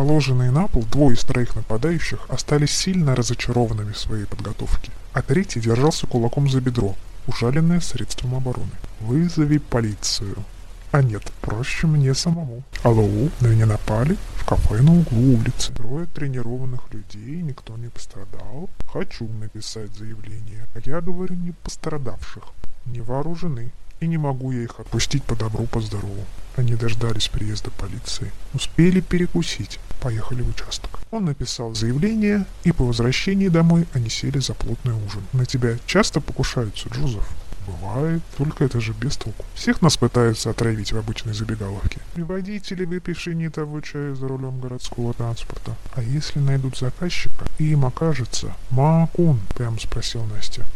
Положенные на пол двое из троих нападающих остались сильно разочарованными в своей подготовке, а третий держался кулаком за бедро, ужаленное средством обороны. «Вызови полицию», а нет, проще мне самому. Алло, на меня напали? В кафе на углу улицы. Трое тренированных людей, никто не пострадал. Хочу написать заявление. А я говорю не пострадавших. Не вооружены. И не могу я их отпустить по добру, по здорову. Они дождались приезда полиции. Успели перекусить. Поехали в участок. Он написал заявление, и по возвращении домой они сели за плотный ужин. На тебя часто покушаются, Джозеф? Бывает, только это же без толку. Всех нас пытаются отравить в обычной забегаловке. И водители выпиши не того чая за рулем городского транспорта. А если найдут заказчика, и им окажется Макун, прям спросил Настя.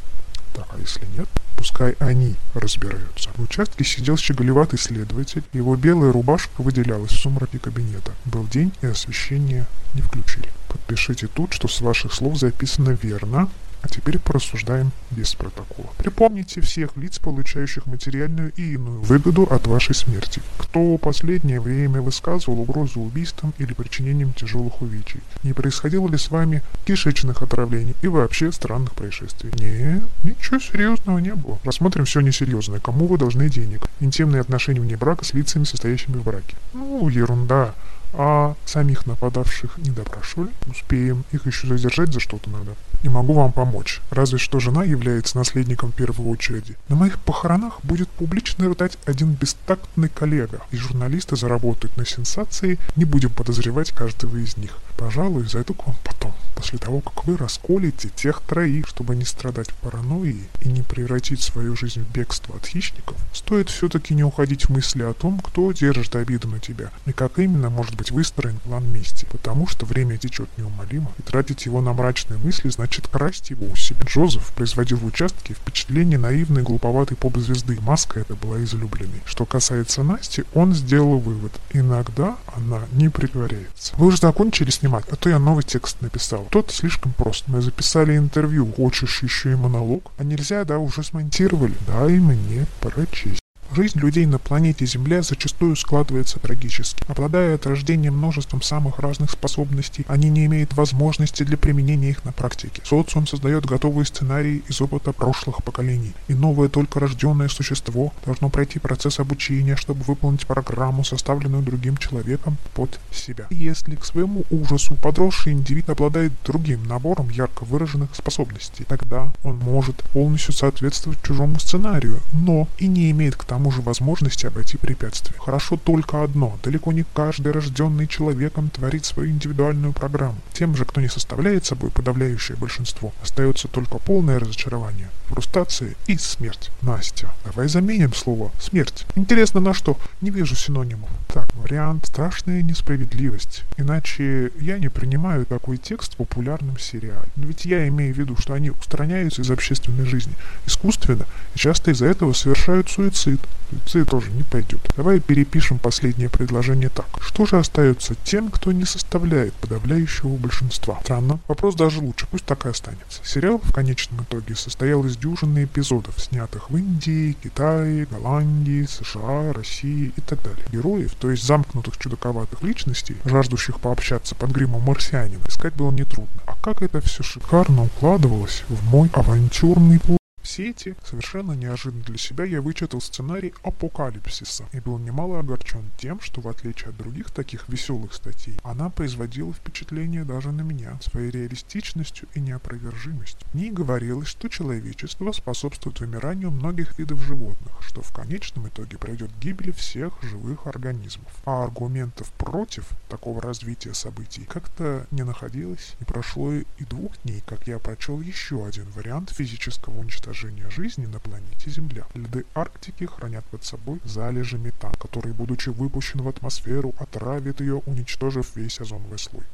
А если нет? Пускай они разбираются. В участке сидел щеголеватый следователь, его белая рубашка выделялась в сумраке кабинета. Был день, и освещение не включили. Подпишите тут, что с ваших слов записано верно, а теперь порассуждаем без протокола. Припомните всех лиц, получающих материальную и иную выгоду от вашей смерти. Кто последнее время высказывал угрозу убийством или причинением тяжелых увечий? Не происходило ли с вами кишечных отравлений и вообще странных происшествий? Нет, ничего серьезного не было. Рассмотрим все несерьезное. Кому вы должны денег? Интимные отношения вне брака с лицами, состоящими в браке. Ну, ерунда. А самих нападавших не допрашивали. Успеем. Их еще задержать за что-то надо. Не могу вам помочь. Разве что жена является наследником первой очереди. На моих похоронах будет публично рыдать один бестактный коллега. И журналисты заработают на сенсации. Не будем подозревать каждого из них. Пожалуй, зайду к вам потом. После того, как вы расколите тех троих, чтобы не страдать паранойей и не превратить свою жизнь в бегство от хищников, стоит все-таки не уходить в мысли о том, кто держит обиду на тебя и как именно может быть выстроен план мести, потому что время течет неумолимо, и тратить его на мрачные мысли значит красть его у себя. Джозеф производил в участке впечатление наивной глуповатой поп-звезды. Маска эта была излюбленной. Что касается Насти, он сделал вывод. Иногда она не притворяется. Вы уже закончили снимать, а то я новый текст написал. Тот слишком прост. Мы записали интервью. Хочешь еще и монолог? А нельзя, да, уже смонтировали. Дай мне прочесть. Жизнь людей на планете Земля зачастую складывается трагически. Обладая от рождения множеством самых разных способностей, они не имеют возможности для применения их на практике. Социум создает готовые сценарии из опыта прошлых поколений, и новое только рожденное существо должно пройти процесс обучения, чтобы выполнить программу, составленную другим человеком под себя. Если к своему ужасу подросший индивид обладает другим набором ярко выраженных способностей, тогда он может полностью соответствовать чужому сценарию, но и не имеет к тому тому же возможности обойти препятствия. Хорошо только одно. Далеко не каждый рожденный человеком творит свою индивидуальную программу. Тем же, кто не составляет собой подавляющее большинство, остается только полное разочарование, фрустрация и смерть. Настя, давай заменим слово «смерть». Интересно на что? Не вижу синонимов. Так, вариант «страшная несправедливость». Иначе я не принимаю такой текст в популярном сериале. Но ведь я имею в виду, что они устраняются из общественной жизни искусственно и часто из-за этого совершают суицид. Суицид тоже не пойдет. Давай перепишем последнее предложение так. Что же остается тем, кто не составляет подавляющего большинства? Странно. Вопрос даже лучше. Пусть так и останется. Сериал в конечном итоге состоял из дюжины эпизодов, снятых в Индии, Китае, Голландии, США, России и так далее. Героев, то есть замкнутых чудаковатых личностей, жаждущих пообщаться под гримом марсианина, искать было нетрудно. А как это все шикарно укладывалось в мой авантюрный план. Сети, совершенно неожиданно для себя, я вычитал сценарий апокалипсиса и был немало огорчен тем, что в отличие от других таких веселых статей, она производила впечатление даже на меня своей реалистичностью и неопровержимостью. В ней говорилось, что человечество способствует вымиранию многих видов животных, что в конечном итоге пройдет гибели всех живых организмов. А аргументов против такого развития событий как-то не находилось, и прошло и двух дней, как я прочел еще один вариант физического уничтожения уничтожения жизни на планете Земля. Льды Арктики хранят под собой залежи метана, который, будучи выпущен в атмосферу, отравит ее, уничтожив весь озоновый слой.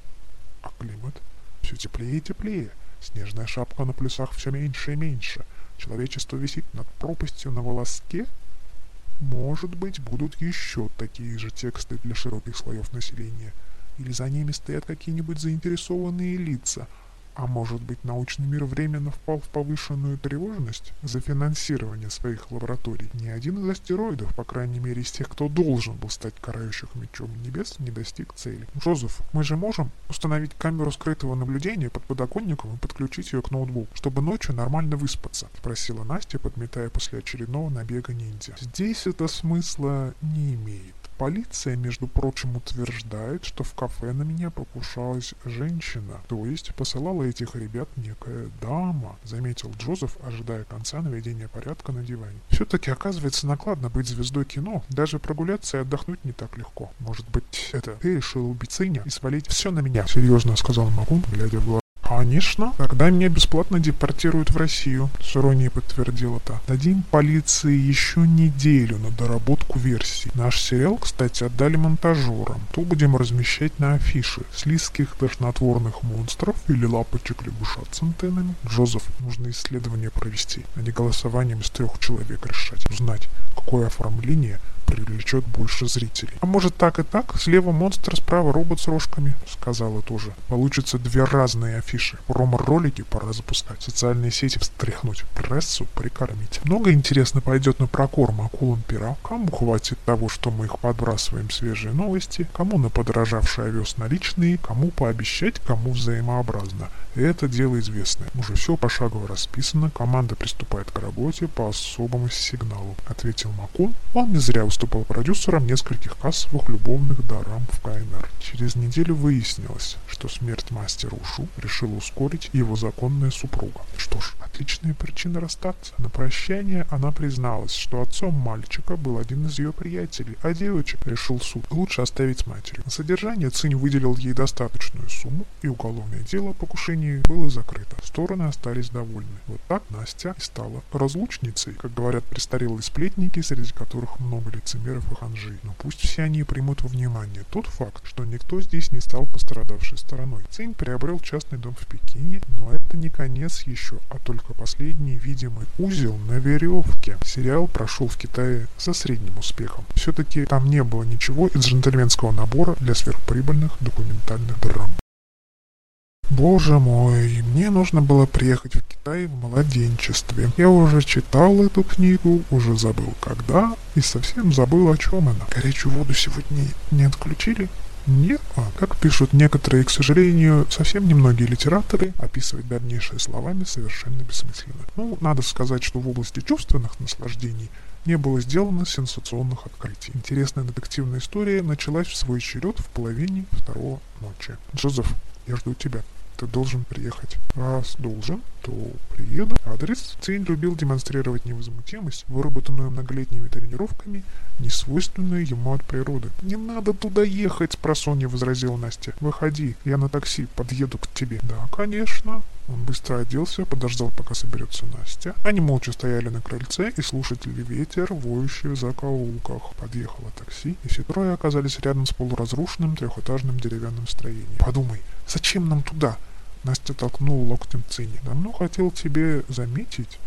А климат? Все теплее и теплее. Снежная шапка на плюсах все меньше и меньше. Человечество висит над пропастью на волоске. Может быть, будут еще такие же тексты для широких слоев населения. Или за ними стоят какие-нибудь заинтересованные лица – А может быть, научный мир временно впал в повышенную тревожность за финансирование своих лабораторий? Ни один из астероидов, по крайней мере из тех, кто должен был стать карающих мечом небес, не достиг цели. Джозеф, мы же можем установить камеру скрытого наблюдения под подоконником и подключить ее к ноутбуку, чтобы ночью нормально выспаться? Спросила Настя, подметая после очередного набега ниндзя. Здесь это смысла не имеет. Полиция, между прочим, утверждает, что в кафе на меня покушалась женщина, то есть посылала этих ребят некая дама, заметил Джозеф, ожидая конца наведения порядка на диване. Все-таки оказывается накладно быть звездой кино, даже прогуляться и отдохнуть не так легко. Может быть, это ты решил убить сыня и свалить все на меня? Серьезно сказал Магун, глядя в глаза Конечно, тогда меня бесплатно депортируют в Россию, с иронией подтвердила та. Дадим полиции еще неделю на доработку версий. Наш сериал, кстати, отдали монтажерам. То будем размещать на афише. Слизких тошнотворных монстров или лапочек лягушат с антеннами. Джозеф, нужно исследование провести, а не голосованием из трех человек решать. Узнать, какое оформление привлечет больше зрителей. А может так и так? Слева монстр, справа робот с рожками, сказала тоже. Получится две разные афиши. Промо-ролики пора запускать, социальные сети встряхнуть, прессу прикормить. Много интересно пойдет на прокорм акулам пера. Кому хватит того, что мы их подбрасываем свежие новости, кому на подорожавший овес наличные, кому пообещать, кому взаимообразно. Это дело известное. Уже все пошагово расписано, команда приступает к работе по особому сигналу, ответил Макун. Он не зря выступал продюсером нескольких кассовых любовных дорам в КНР. Через неделю выяснилось, что смерть мастера Ушу решила ускорить его законная супруга. Что ж, отличная причина расстаться. На прощание она призналась, что отцом мальчика был один из ее приятелей, а девочек решил суд лучше оставить с матерью. На содержание Цинь выделил ей достаточную сумму, и уголовное дело покушения заседании было закрыто. Стороны остались довольны. Вот так Настя и стала разлучницей, как говорят престарелые сплетники, среди которых много лицемеров и ханжей. Но пусть все они примут во внимание тот факт, что никто здесь не стал пострадавшей стороной. Цинь приобрел частный дом в Пекине, но это не конец еще, а только последний видимый узел на веревке. Сериал прошел в Китае со средним успехом. Все-таки там не было ничего из джентльменского набора для сверхприбыльных документальных драм. Боже мой, мне нужно было приехать в Китай в младенчестве. Я уже читал эту книгу, уже забыл когда, и совсем забыл о чем она. Горячую воду сегодня не отключили? Нет, а как пишут некоторые, к сожалению, совсем немногие литераторы, описывать дальнейшие словами совершенно бессмысленно. Ну, надо сказать, что в области чувственных наслаждений не было сделано сенсационных открытий. Интересная детективная история началась в свой черед в половине второго ночи. Джозеф, я жду тебя ты должен приехать. Раз должен, то приеду. Адрес. Цинь любил демонстрировать невозмутимость, выработанную многолетними тренировками, несвойственную ему от природы. «Не надо туда ехать», — спросонья возразила Настя. «Выходи, я на такси подъеду к тебе». «Да, конечно». Он быстро оделся, подождал, пока соберется Настя. Они молча стояли на крыльце и слушали ветер, воющий в закоулках. Подъехало такси, и все трое оказались рядом с полуразрушенным трехэтажным деревянным строением. «Подумай, зачем нам туда?» Настя толкнула локтем Цинни. «Давно хотел тебе заметить,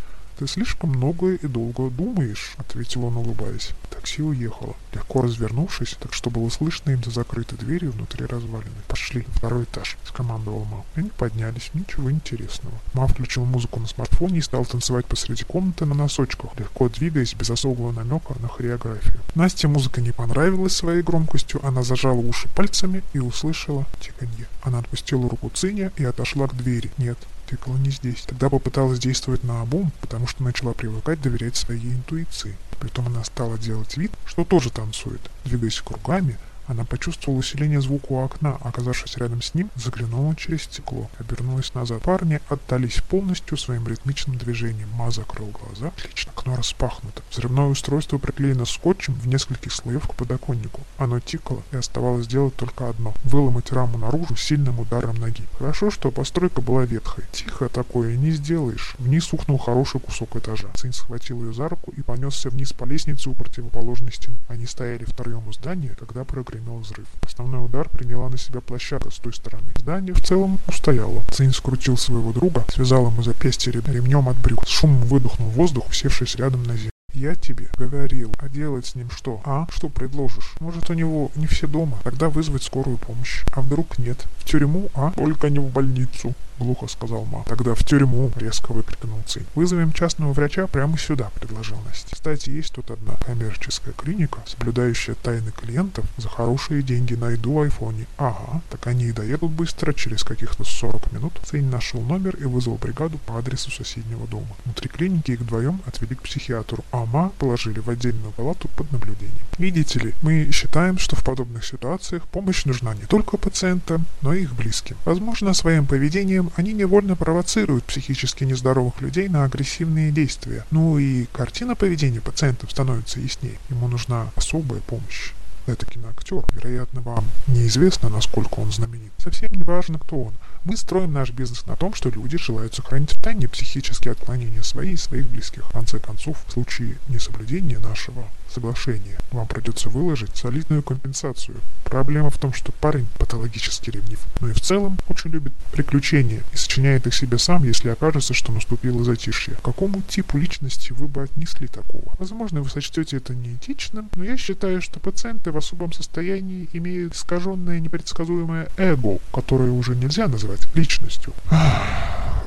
«Ты слишком много и долго думаешь», — ответил он, улыбаясь. Такси уехало, легко развернувшись, так что было слышно им за закрытой дверью внутри развалины. «Пошли, второй этаж», — скомандовал Ма. Они поднялись, ничего интересного. Ма включил музыку на смартфоне и стал танцевать посреди комнаты на носочках, легко двигаясь без особого намека на хореографию. Насте музыка не понравилась своей громкостью, она зажала уши пальцами и услышала тиканье. Она отпустила руку Циня и отошла к двери. Нет, тыкала не здесь. Тогда попыталась действовать на обум, потому что начала привыкать доверять своей интуиции. Притом она стала делать вид, что тоже танцует, двигаясь кругами, она почувствовала усиление звука у окна, оказавшись рядом с ним, заглянула через стекло, обернулась назад. Парни отдались полностью своим ритмичным движением. Ма закрыл глаза. Отлично, окно распахнуто. Взрывное устройство приклеено скотчем в нескольких слоев к подоконнику. Оно тикало, и оставалось сделать только одно — выломать раму наружу сильным ударом ноги. Хорошо, что постройка была ветхой. Тихо такое не сделаешь. Вниз ухнул хороший кусок этажа. Сын схватил ее за руку и понесся вниз по лестнице у противоположной стены. Они стояли втроем у здания, когда прогремел прогремел взрыв. Основной удар приняла на себя площадка с той стороны. Здание в целом устояло. Цинь скрутил своего друга, связал ему запястье ремнем от брюк. С шумом выдохнул воздух, усевшись рядом на землю. Я тебе говорил, а делать с ним что? А? Что предложишь? Может у него не все дома? Тогда вызвать скорую помощь. А вдруг нет? В тюрьму, а? Только не в больницу. Глухо сказал Ма. Тогда в тюрьму, резко выкрикнул Цинь. Вызовем частного врача прямо сюда, предложил Настя. Кстати, есть тут одна коммерческая клиника, соблюдающая тайны клиентов за хорошие деньги. Найду в айфоне. Ага, так они и доедут быстро, через каких-то 40 минут. Цинь нашел номер и вызвал бригаду по адресу соседнего дома. Внутри клиники их вдвоем отвели к психиатру, а Ма положили в отдельную палату под наблюдением. Видите ли, мы считаем, что в подобных ситуациях помощь нужна не только пациентам, но и их близким. Возможно, своим поведением они невольно провоцируют психически нездоровых людей на агрессивные действия. Ну и картина поведения пациентов становится яснее. Ему нужна особая помощь. Это киноактер. Вероятно, вам неизвестно, насколько он знаменит. Совсем не важно, кто он. Мы строим наш бизнес на том, что люди желают сохранить в тайне психические отклонения свои и своих близких. В конце концов, в случае несоблюдения нашего соглашения, вам придется выложить солидную компенсацию. Проблема в том, что парень патологически ревнив, но и в целом очень любит приключения и сочиняет их себе сам, если окажется, что наступило затишье. К какому типу личности вы бы отнесли такого? Возможно, вы сочтете это неэтичным, но я считаю, что пациенты в особом состоянии имеют искаженное непредсказуемое эго, которое уже нельзя назвать личностью.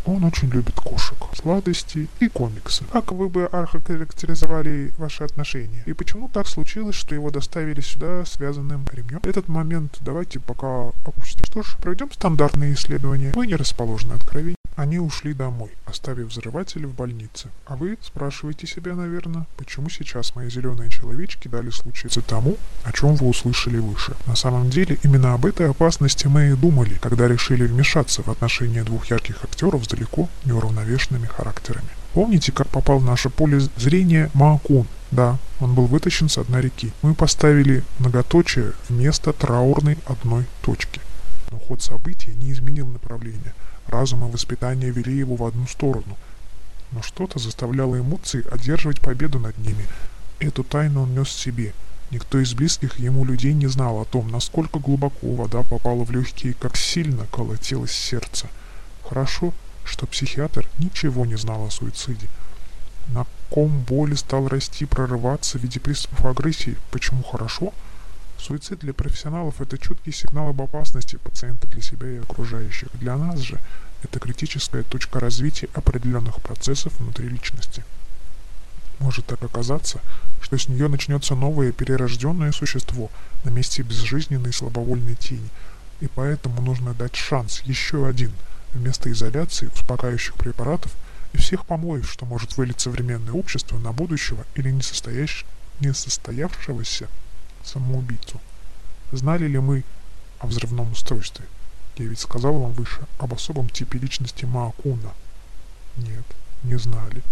Он очень любит кошек, сладости и комиксы. Как вы бы охарактеризовали ваши отношения? И почему так случилось, что его доставили сюда связанным ремнем? Этот момент давайте пока опустим. Что ж, проведем стандартные исследования. Вы не расположены откровением. Они ушли домой, оставив взрыватель в больнице. А вы спрашиваете себя, наверное, почему сейчас мои зеленые человечки дали случиться тому, о чем вы услышали выше. На самом деле, именно об этой опасности мы и думали, когда решили вмешаться в отношения двух ярких актеров с далеко неуравновешенными характерами. Помните, как попал в наше поле зрения Маакун? Да, он был вытащен с дна реки. Мы поставили многоточие вместо траурной одной точки. Но ход событий не изменил направление – Разум и воспитание вели его в одну сторону, но что-то заставляло эмоции одерживать победу над ними. Эту тайну он нес в себе. Никто из близких ему людей не знал о том, насколько глубоко вода попала в легкие, как сильно колотилось сердце. Хорошо, что психиатр ничего не знал о суициде. На ком боли стал расти, прорываться в виде приступов агрессии. Почему хорошо? Суицид для профессионалов – это чуткий сигнал об опасности пациента для себя и окружающих. Для нас же это критическая точка развития определенных процессов внутри личности. Может так оказаться, что с нее начнется новое перерожденное существо на месте безжизненной слабовольной тени, и поэтому нужно дать шанс, еще один, вместо изоляции, успокаивающих препаратов и всех помоев, что может вылить современное общество на будущего или несостоявшегося самоубийцу. Знали ли мы о взрывном устройстве? Я ведь сказал вам выше об особом типе личности Маакуна. Нет, не знали.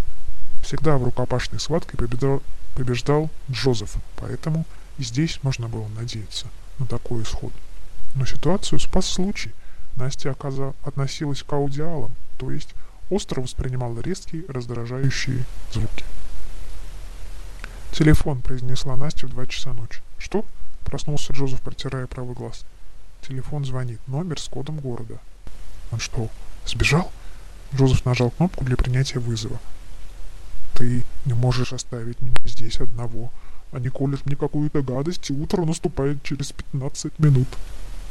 Всегда в рукопашной схватке побеждал, побеждал Джозеф, поэтому и здесь можно было надеяться на такой исход. Но ситуацию спас случай. Настя, оказа, относилась к аудиалам, то есть остро воспринимала резкие, раздражающие звуки. «Телефон», — произнесла Настя в два часа ночи. «Что?» – проснулся Джозеф, протирая правый глаз. Телефон звонит. Номер с кодом города. «Он что, сбежал?» Джозеф нажал кнопку для принятия вызова. «Ты не можешь оставить меня здесь одного. Они колят мне какую-то гадость, и утро наступает через 15 минут.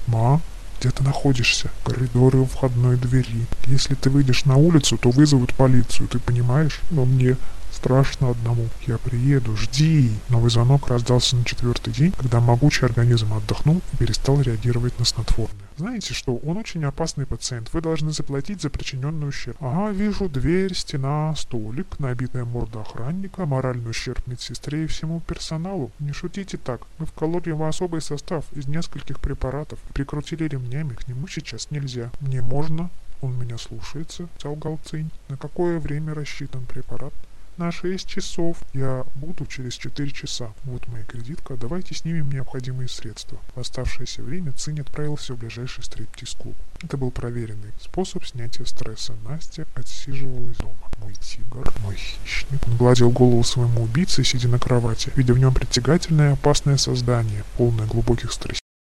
Ма, где ты находишься? Коридоры у входной двери. Если ты выйдешь на улицу, то вызовут полицию, ты понимаешь? Но мне страшно одному. Я приеду, жди. Новый звонок раздался на четвертый день, когда могучий организм отдохнул и перестал реагировать на снотворное. Знаете что, он очень опасный пациент, вы должны заплатить за причиненный ущерб. Ага, вижу, дверь, стена, столик, набитая морда охранника, моральный ущерб медсестре и всему персоналу. Не шутите так, мы вкололи ему особый состав из нескольких препаратов прикрутили ремнями, к нему сейчас нельзя. Мне можно, он меня слушается, солгал Цинь. На какое время рассчитан препарат? На 6 часов. Я буду через 4 часа. Вот моя кредитка, давайте снимем необходимые средства. В оставшееся время Цинь отправился в ближайший стриптиз-клуб. Это был проверенный способ снятия стресса. Настя отсиживалась дома. Мой тигр, мой хищник. Он гладил голову своему убийце, сидя на кровати, видя в нем притягательное и опасное создание, полное глубоких страстей